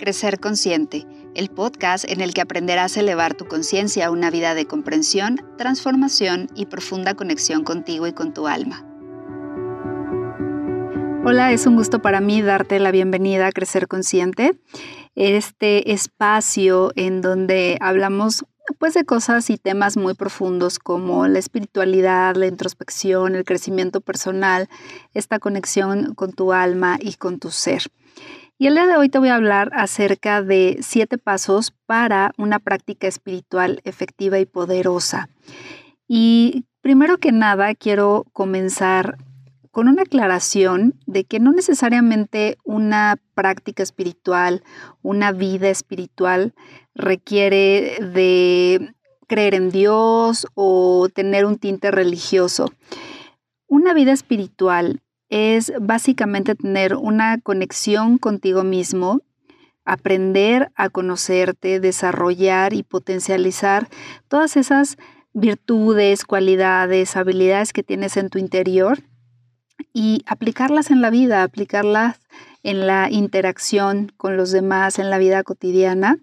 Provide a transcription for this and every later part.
Crecer Consciente, el podcast en el que aprenderás a elevar tu conciencia a una vida de comprensión, transformación y profunda conexión contigo y con tu alma. Hola, es un gusto para mí darte la bienvenida a Crecer Consciente, este espacio en donde hablamos pues de cosas y temas muy profundos como la espiritualidad, la introspección, el crecimiento personal, esta conexión con tu alma y con tu ser. Y el día de hoy te voy a hablar acerca de siete pasos para una práctica espiritual efectiva y poderosa. Y primero que nada quiero comenzar con una aclaración de que no necesariamente una práctica espiritual, una vida espiritual requiere de creer en Dios o tener un tinte religioso. Una vida espiritual es básicamente tener una conexión contigo mismo, aprender a conocerte, desarrollar y potencializar todas esas virtudes, cualidades, habilidades que tienes en tu interior y aplicarlas en la vida, aplicarlas en la interacción con los demás, en la vida cotidiana.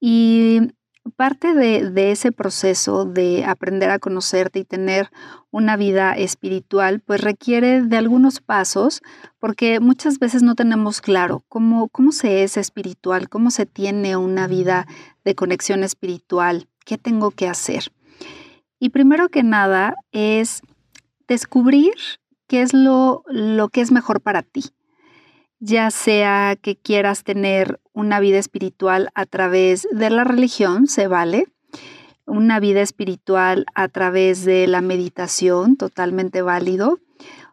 Y parte de, ese proceso de aprender a conocerte y tener una vida espiritual, pues requiere de algunos pasos, porque muchas veces no tenemos claro cómo, cómo se es espiritual, cómo se tiene una vida de conexión espiritual, qué tengo que hacer. Y primero que nada es descubrir qué es lo, lo que es mejor para ti ya sea que quieras tener una vida espiritual a través de la religión, se vale, una vida espiritual a través de la meditación, totalmente válido,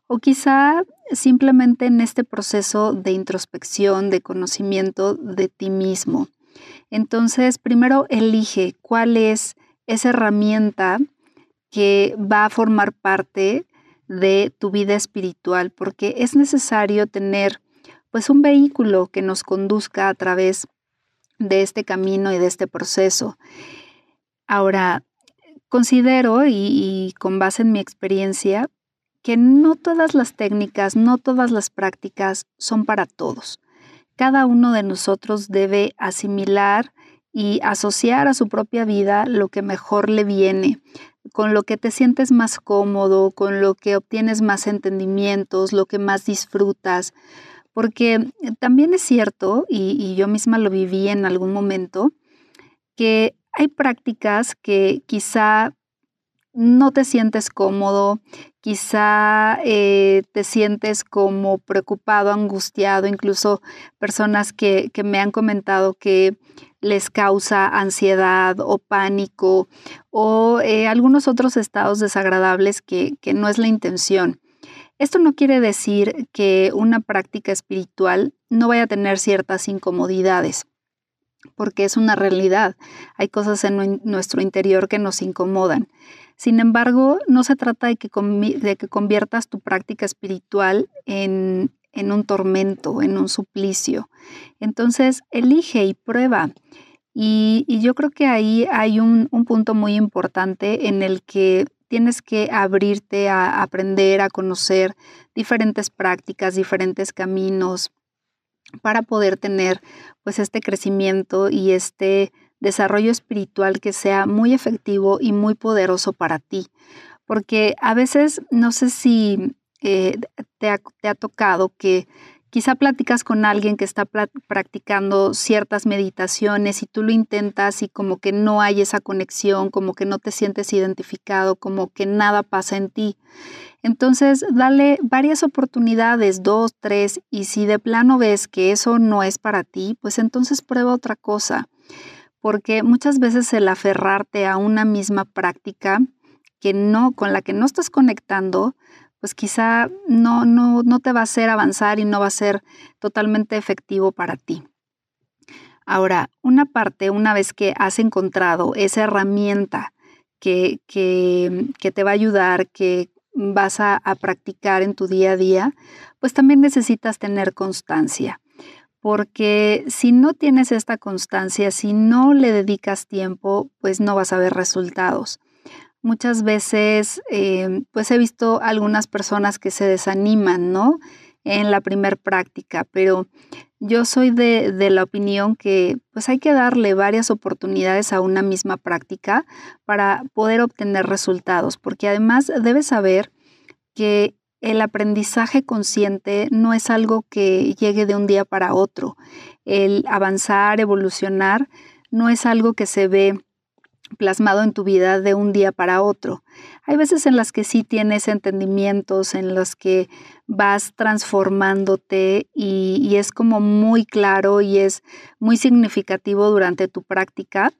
o quizá simplemente en este proceso de introspección, de conocimiento de ti mismo. Entonces, primero elige cuál es esa herramienta que va a formar parte de tu vida espiritual, porque es necesario tener pues un vehículo que nos conduzca a través de este camino y de este proceso. Ahora, considero y, con base en mi experiencia que no todas las técnicas, no todas las prácticas son para todos. Cada uno de nosotros debe asimilar y asociar a su propia vida lo que mejor le viene, con lo que te sientes más cómodo, con lo que obtienes más entendimientos, lo que más disfrutas, porque también es cierto, y, yo misma lo viví en algún momento, que hay prácticas que quizá no te sientes cómodo, quizá eh, te sientes como preocupado, angustiado, incluso personas que, me han comentado que les causa ansiedad o pánico o eh, algunos otros estados desagradables que, que no es la intención. Esto no quiere decir que una práctica espiritual no vaya a tener ciertas incomodidades, porque es una realidad. Hay cosas en nuestro interior que nos incomodan. Sin embargo, no se trata de que, conviertas tu práctica espiritual en, un tormento, en un suplicio. Entonces, elige y prueba. Y, yo creo que ahí hay un, un punto muy importante en el que tienes que abrirte a aprender, a conocer diferentes prácticas, diferentes caminos para poder tener pues este crecimiento y este desarrollo espiritual que sea muy efectivo y muy poderoso para ti. Porque a veces, no sé si eh, te, te ha tocado que Quizá platicas con alguien que está practicando ciertas meditaciones y tú lo intentas y como que no hay esa conexión, como que no te sientes identificado, como que nada pasa en ti. Entonces, dale varias oportunidades, dos, tres, y si de plano ves que eso no es para ti, pues entonces prueba otra cosa. Porque muchas veces el aferrarte a una misma práctica que no, con la que no estás conectando, pues quizá no, no, no te va a hacer avanzar y no va a ser totalmente efectivo para ti. Ahora, una parte, una vez que has encontrado esa herramienta que, que, que te va a ayudar, que vas a, a, practicar en tu día a día, pues también necesitas tener constancia. Porque si no tienes esta constancia, si no le dedicas tiempo, pues no vas a ver resultados. Muchas veces, em, pues he visto algunas personas que se desaniman, ¿no? en la primer práctica, pero yo soy de, de, la opinión que pues hay que darle varias oportunidades a una misma práctica para poder obtener resultados, porque además debes saber que el aprendizaje consciente no es algo que llegue de un día para otro. El avanzar, evolucionar, no es algo que se ve plasmado en tu vida de un día para otro. Hay veces en las que sí tienes entendimientos, en los que vas transformándote y, y, es como muy claro y es muy significativo durante tu práctica,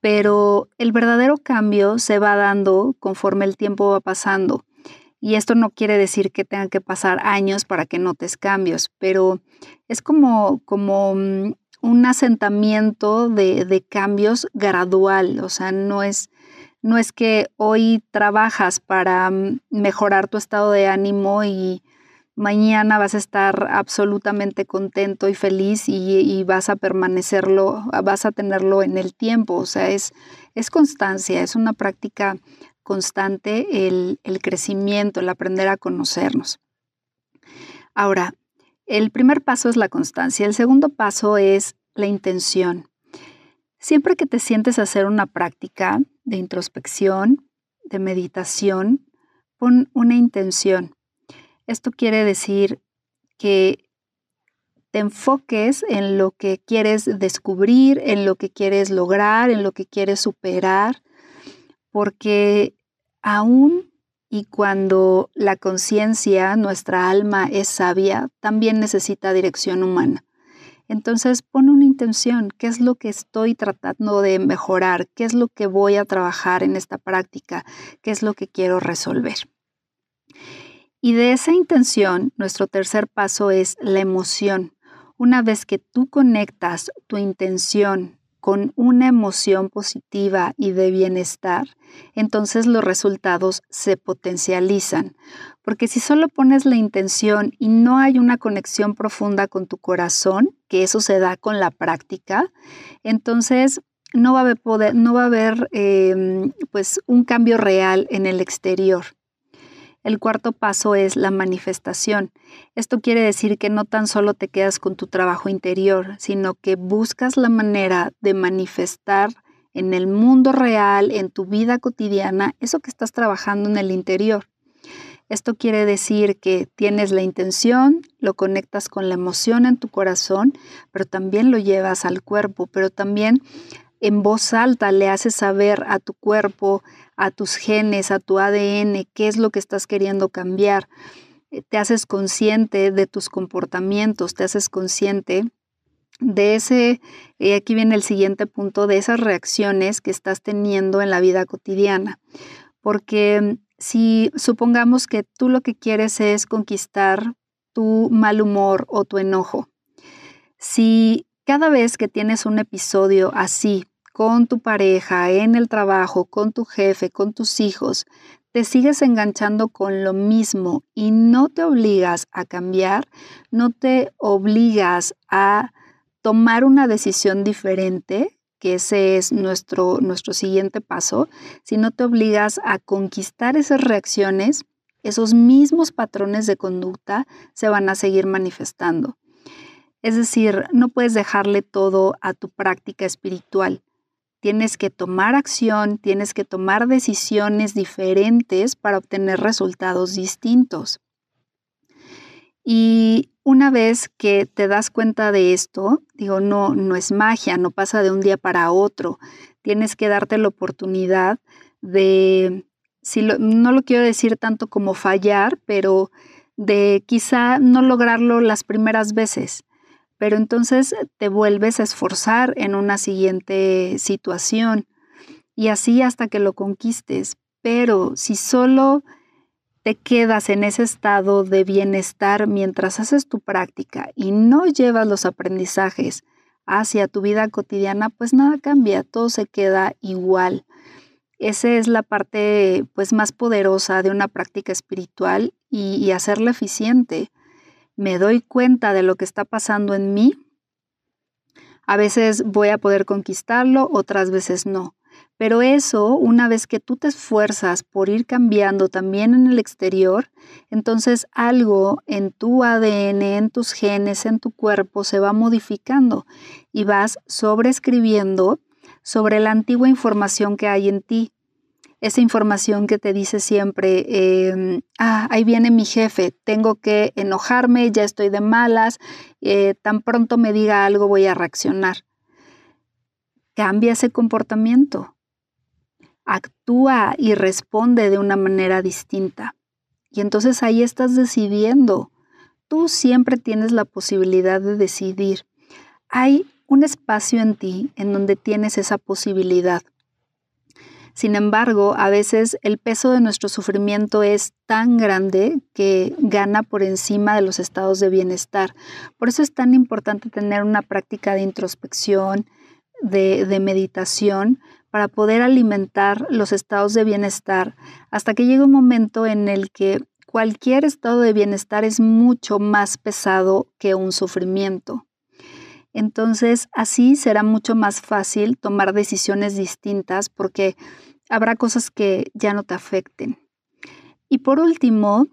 pero el verdadero cambio se va dando conforme el tiempo va pasando. Y esto no quiere decir que tengan que pasar años para que notes cambios, pero es como, como mm, un asentamiento de, cambios gradual, o sea, no es, no es que hoy trabajas para mm, mejorar tu estado de ánimo y mañana vas a estar absolutamente contento y feliz y, vas a permanecerlo, vas a tenerlo en el tiempo, o sea, es, es constancia, es una práctica constante el, crecimiento, el aprender a conocernos. Ahora, el primer paso es la constancia, el segundo paso es la intención. Siempre que te sientes a hacer una práctica de introspección, de meditación, pon una intención. Esto quiere decir que te enfoques en lo que quieres descubrir, en lo que quieres lograr, en lo que quieres superar, porque Aún y cuando la conciencia, nuestra alma es sabia, también necesita dirección humana. Entonces pon una intención, ¿qué es lo que estoy tratando de mejorar? ¿Qué es lo que voy a trabajar en esta práctica? ¿Qué es lo que quiero resolver? Y de esa intención, nuestro tercer paso es la emoción. Una vez que tú conectas tu intención con una emoción positiva y de bienestar, entonces los resultados se potencializan. Porque si solo pones la intención y no hay una conexión profunda con tu corazón, que eso se da con la práctica, entonces no va a haber, poder, no va a haber em, pues un cambio real en el exterior. El cuarto paso es la manifestación. Esto quiere decir que no tan solo te quedas con tu trabajo interior, sino que buscas la manera de manifestar en el mundo real, en tu vida cotidiana, eso que estás trabajando en el interior. Esto quiere decir que tienes la intención, lo conectas con la emoción en tu corazón, pero también lo llevas al cuerpo, pero también en voz alta le haces saber a tu cuerpo, a tus genes, a tu ADN, qué es lo que estás queriendo cambiar. Eh, te haces consciente de tus comportamientos, te haces consciente de ese, y aquí viene el siguiente punto, de esas reacciones que estás teniendo en la vida cotidiana. Porque si supongamos que tú lo que quieres es conquistar tu mal humor o tu enojo, si cada vez que tienes un episodio así, con tu pareja, en el trabajo, con tu jefe, con tus hijos, te sigues enganchando con lo mismo y no te obligas a cambiar, no te obligas a tomar una decisión diferente, que ese es nuestro, nuestro siguiente paso, si no te obligas a conquistar esas reacciones, esos mismos patrones de conducta se van a seguir manifestando. Es decir, no puedes dejarle todo a tu práctica espiritual tienes que tomar acción, tienes que tomar decisiones diferentes para obtener resultados distintos. Y una vez que te das cuenta de esto, digo, no, no es magia, no pasa de un día para otro. Tienes que darte la oportunidad de, si no lo quiero decir tanto como fallar, pero de quizá no lograrlo las primeras veces pero entonces te vuelves a esforzar en una siguiente situación y así hasta que lo conquistes. Pero si solo te quedas en ese estado de bienestar mientras haces tu práctica y no llevas los aprendizajes hacia tu vida cotidiana, pues nada cambia, todo se queda igual. Esa es la parte pues más poderosa de una práctica espiritual y, y hacerla eficiente me doy cuenta de lo que está pasando en mí, a veces voy a poder conquistarlo, otras veces no. Pero eso, una vez que tú te esfuerzas por ir cambiando también en el exterior, entonces algo en tu ADN, en tus genes, en tu cuerpo se va modificando y vas sobreescribiendo sobre la antigua información que hay en ti. Esa información que te dice siempre, em, ah, ahí viene mi jefe, tengo que enojarme, ya estoy de malas, eh, tan pronto me diga algo voy a reaccionar. Cambia ese comportamiento actúa y responde de una manera distinta. Y entonces ahí estás decidiendo. Tú siempre tienes la posibilidad de decidir. Hay un espacio en ti en donde tienes esa posibilidad. Sin embargo, a veces el peso de nuestro sufrimiento es tan grande que gana por encima de los estados de bienestar. Por eso es tan importante tener una práctica de introspección, de, meditación, para poder alimentar los estados de bienestar hasta que llegue un momento en el que cualquier estado de bienestar es mucho más pesado que un sufrimiento. Entonces así será mucho más fácil tomar decisiones distintas porque habrá cosas que ya no te afecten. Y por último,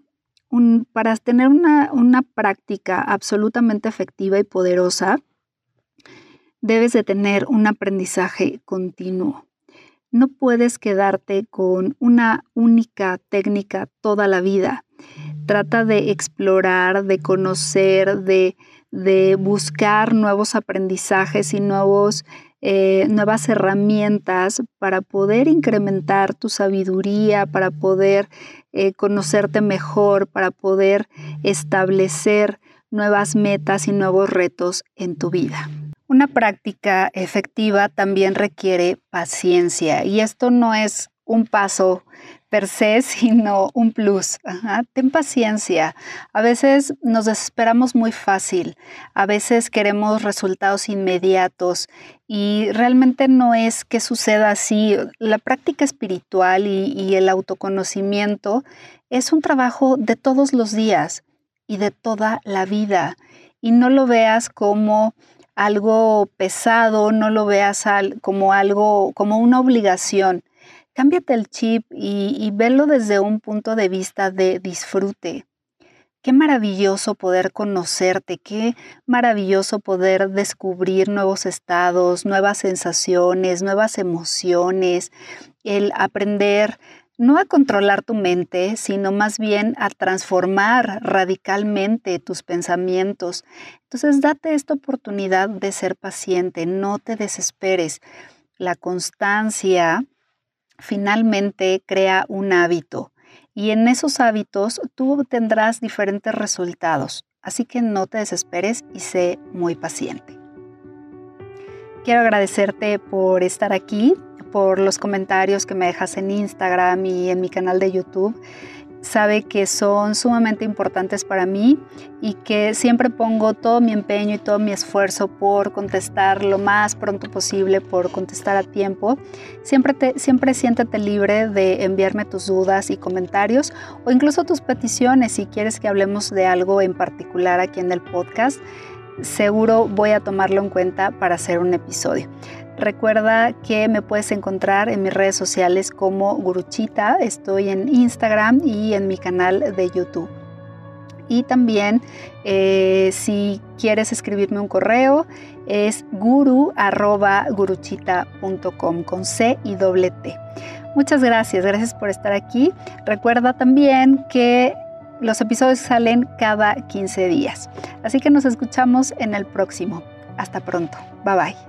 para tener una, una práctica absolutamente efectiva y poderosa, debes de tener un aprendizaje continuo. No puedes quedarte con una única técnica toda la vida. Trata de explorar, de conocer, de, buscar nuevos aprendizajes y nuevos, eh, nuevas herramientas para poder incrementar tu sabiduría, para poder eh, conocerte mejor, para poder establecer nuevas metas y nuevos retos en tu vida. Una práctica efectiva también requiere paciencia y esto no es un paso per se, sino un plus. Ten paciencia. A veces nos desesperamos muy fácil, a veces queremos resultados inmediatos y realmente no es que suceda así. La práctica espiritual y, y el autoconocimiento es un trabajo de todos los días y de toda la vida y no lo veas como algo pesado, no lo veas como algo, como una obligación. Cámbiate el chip y, y velo desde un punto de vista de disfrute. Qué maravilloso poder conocerte, qué maravilloso poder descubrir nuevos estados, nuevas sensaciones, nuevas emociones, el aprender no a controlar tu mente, sino más bien a transformar radicalmente tus pensamientos. Entonces, date esta oportunidad de ser paciente, no te desesperes. La constancia finalmente crea un hábito y en esos hábitos tú obtendrás diferentes resultados. Así que no te desesperes y sé muy paciente. Quiero agradecerte por estar aquí, por los comentarios que me dejas en Instagram y en mi canal de YouTube. Sabe que son sumamente importantes para mí y que siempre pongo todo mi empeño y todo mi esfuerzo por contestar lo más pronto posible, por contestar a tiempo. Siempre, te, siempre siéntete libre de enviarme tus dudas y comentarios o incluso tus peticiones si quieres que hablemos de algo en particular aquí en el podcast seguro voy a tomarlo en cuenta para hacer un episodio. Recuerda que me puedes encontrar en mis redes sociales como Guruchita. Estoy en Instagram y en mi canal de YouTube. Y también eh, si quieres escribirme un correo es guru.guruchita.com con C y doble T. Muchas gracias, gracias por estar aquí. Recuerda también que los episodios salen cada 15 días. Así que nos escuchamos en el próximo. Hasta pronto. Bye bye.